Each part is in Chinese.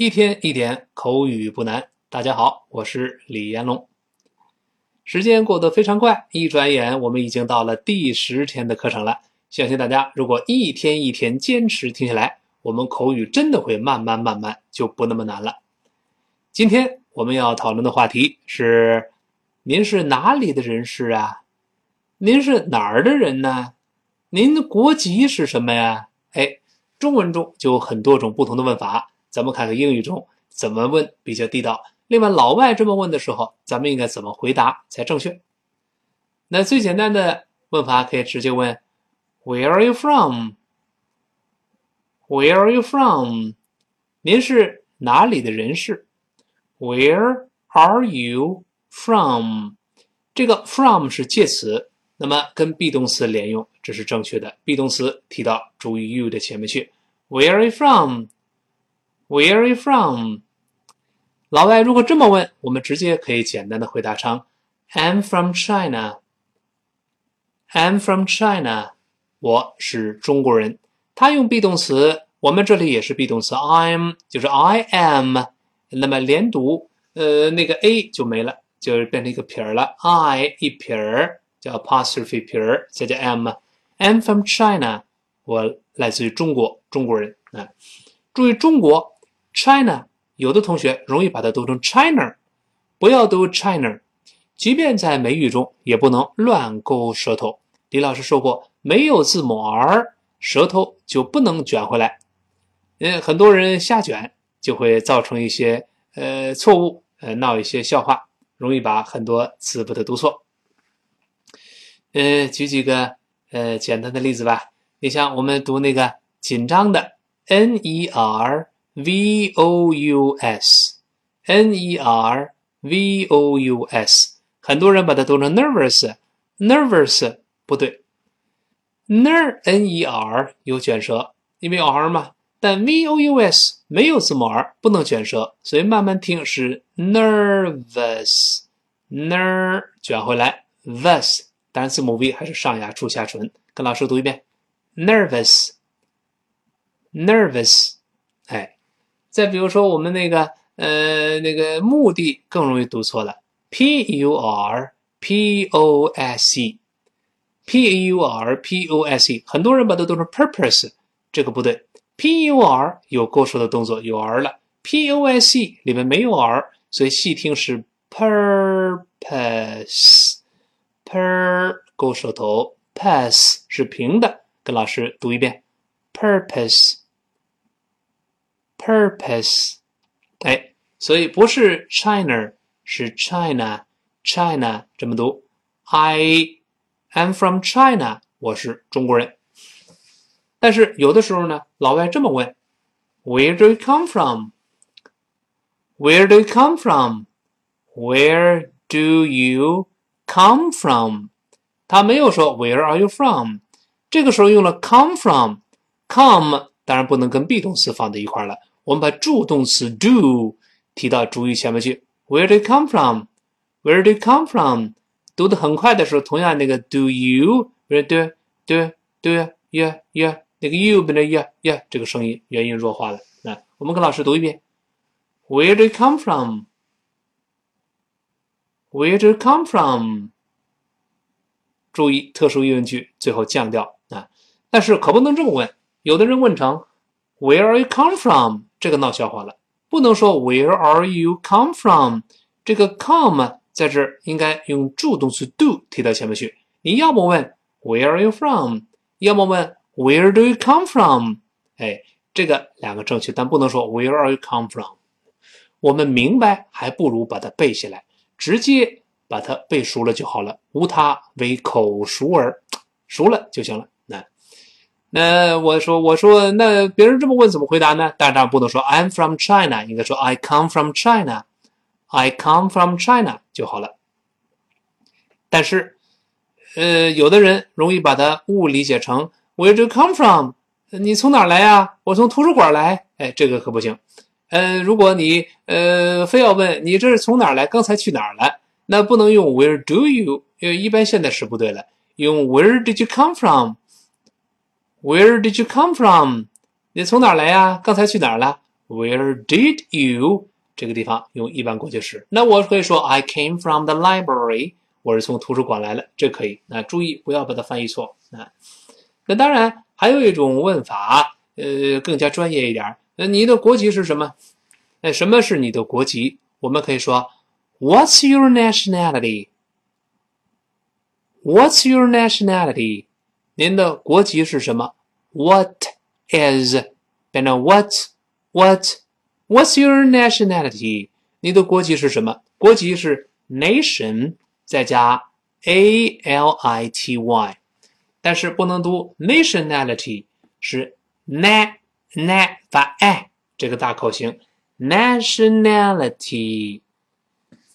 一天一点口语不难。大家好，我是李彦龙。时间过得非常快，一转眼我们已经到了第十天的课程了。相信大家如果一天一天坚持听下来，我们口语真的会慢慢慢慢就不那么难了。今天我们要讨论的话题是：您是哪里的人士啊？您是哪儿的人呢？您的国籍是什么呀？哎，中文中就有很多种不同的问法。咱们看看英语中怎么问比较地道。另外，老外这么问的时候，咱们应该怎么回答才正确？那最简单的问法可以直接问：Where are you from？Where are you from？您是哪里的人士？Where are you from？这个 from 是介词，那么跟 be 动词连用，这是正确的。be 动词提到主语 you 的前面去。Where are you from？Where are you from？老外如果这么问，我们直接可以简单的回答成 I'm from China。I'm from China。我是中国人。他用 be 动词，我们这里也是 be 动词，I'm 就是 I am。那么连读，呃，那个 a 就没了，就变成一个撇儿了。I 一撇儿叫 apostrophe 撇儿，再加 m。I'm from China。我来自于中国，中国人啊。注意中国。China，有的同学容易把它读成 China，不要读 China。即便在美语中，也不能乱勾舌头。李老师说过，没有字母 r，舌头就不能卷回来。嗯，很多人瞎卷，就会造成一些呃错误，呃闹一些笑话，容易把很多词把它读错。呃，举几个呃简单的例子吧。你像我们读那个紧张的 N-E-R。V o u s n e r v o u s，很多人把它读成 nervous，nervous 不对，ner n e r 有卷舌，因为 r 嘛，但 v o u s 没有字母 r，不能卷舌，所以慢慢听是 nervous，ner 卷回来 vus，单字母 v 还是上牙出下唇，跟老师读一遍，nervous，nervous，再比如说，我们那个呃那个目的更容易读错了，p u r p o s e，p u r p o s e，很多人把它读成 purpose，这个不对，p u r 有勾舌的动作，有 r 了，p o s e 里面没有 r，所以细听是 purpose，per 勾舌头，pass 是平的，跟老师读一遍，purpose。purpose，哎，所以不是 China，是 China，China 这么读。I am from China，我是中国人。但是有的时候呢，老外这么问：Where do you come from？Where do you come from？Where do you come from？他没有说 Where are you from？这个时候用了 come from，come 当然不能跟 be 动词放在一块了。 我们把助动词 do 提到主语前面去。Where do you come from? Where do you come from? 读的很快的时候，同样那个 do you where do do do yeah yeah 那个 you 变成 yeah yeah 这个声音元音弱化了。来我们跟老师读一遍。Where do you come from? Where do you come from? 注意特殊疑问句最后降调啊，但是可不能这么问。有的人问成 Where are you come from？这个闹笑话了，不能说 Where are you come from？这个 come 在这儿应该用助动词 do 提到前面去。你要么问 Where are you from？要么问 Where do you come from？哎，这个两个正确，但不能说 Where are you come from？我们明白还不如把它背下来，直接把它背熟了就好了，无它为口熟耳，熟了就行了。那我说，我说，那别人这么问怎么回答呢？当然不能说 I'm from China，应该说 I come from China，I come from China 就好了。但是，呃，有的人容易把它误理解成 Where do you come from？你从哪来呀？我从图书馆来。哎，这个可不行。呃，如果你呃非要问你这是从哪儿来，刚才去哪儿了，那不能用 Where do you？因为一般现在时不对了，用 Where did you come from？Where did you come from？你从哪来呀？刚才去哪儿了 Where did you？这个地方用一般过去时。那我可以说 I came from the library，我是从图书馆来的，这可以。那注意不要把它翻译错啊。那当然还有一种问法，呃，更加专业一点。那你的国籍是什么？哎，什么是你的国籍？我们可以说 What's your nationality？What's your nationality？您的国籍是什么？What is？变成 What What？What's your nationality？你的国籍是什么？国籍是 nation 再加 a l i t y，但是不能读 nationality，是 na na 发 i 这个大口型 nationality。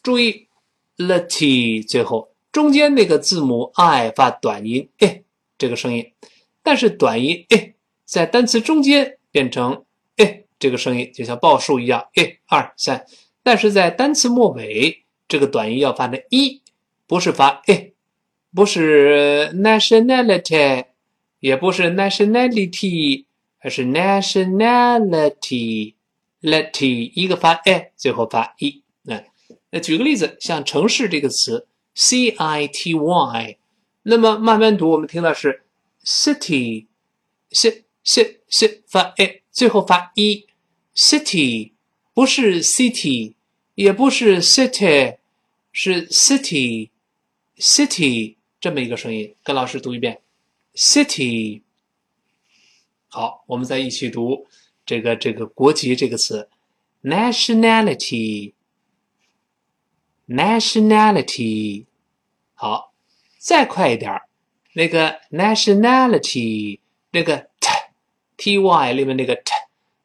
注意 l t 最后中间那个字母 i 发短音 i。 这个声音，但是短音诶在单词中间变成诶这个声音，就像报数一样，诶二三。但是在单词末尾，这个短音要发的一，不是发诶，不是 nationality，也不是 nationality，而是 nationality，lety 一个发诶，最后发一。那那举个例子，像城市这个词，c i t y。那么慢慢读，我们听到是 city，c c c 发 a，最后发一，city 不是 city，也不是 city，是 city city 这么一个声音。跟老师读一遍，city。好，我们再一起读这个这个国籍这个词，nationality，nationality。好。再快一点儿，那个 nationality 那个 t t y 里面那个 t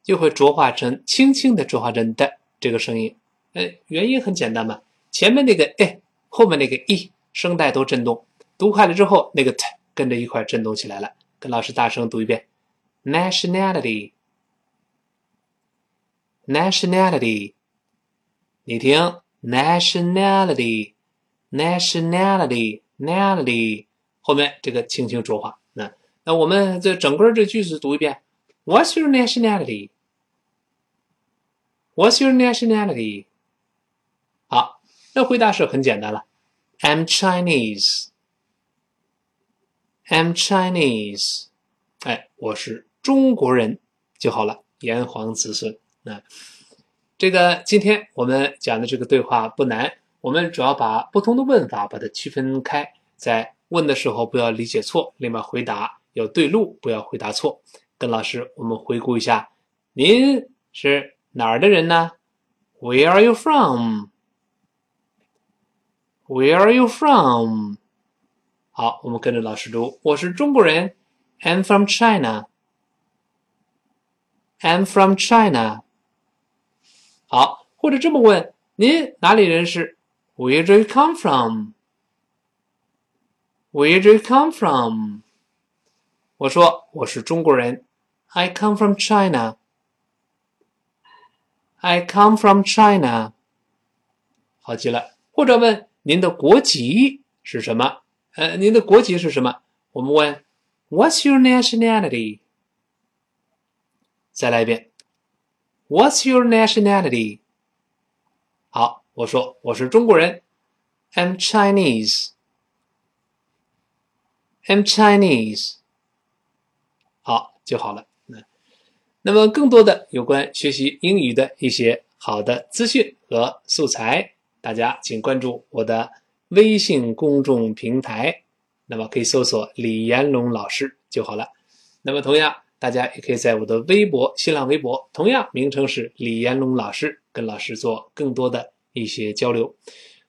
就会浊化成轻轻的浊化成的这个声音。哎，原因很简单嘛，前面那个 a 后面那个 e 声带都震动，读快了之后，那个 t 跟着一块震动起来了。跟老师大声读一遍：nationality，nationality。你听，nationality，nationality。Nationality 后面这个轻轻浊化。那那我们这整个这句子读一遍：What's your nationality？What's your nationality？好，那回答是很简单了：I'm Chinese。I'm Chinese。哎，我是中国人就好了，炎黄子孙。那这个今天我们讲的这个对话不难。我们主要把不同的问法把它区分开，在问的时候不要理解错，另外回答要对路，不要回答错。跟老师，我们回顾一下，您是哪儿的人呢？Where are you from？Where are you from？好，我们跟着老师读，我是中国人，I'm from China。I'm from China。好，或者这么问，您哪里人是 ？Where do you come from? Where do you come from? 我说我是中国人，I come from China. I come from China. 好极了。或者问您的国籍是什么？呃，您的国籍是什么？我们问 What's your nationality？再来一遍，What's your nationality？好。 我说我是中国人，I'm Chinese，I'm Chinese，好就好了。那那么更多的有关学习英语的一些好的资讯和素材，大家请关注我的微信公众平台，那么可以搜索李延龙老师就好了。那么同样，大家也可以在我的微博、新浪微博，同样名称是李延龙老师，跟老师做更多的。一些交流。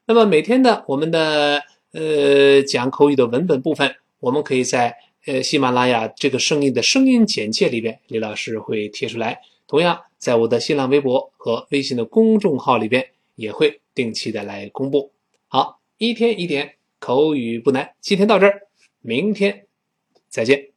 那么每天的我们的呃讲口语的文本部分我们可以在呃喜马拉雅这个声音的声音简介里边李老师会贴出来。同样在我的新浪微博和微信的公众号里边也会定期的来公布。好一天一点口语不难。今天到这儿明天再见。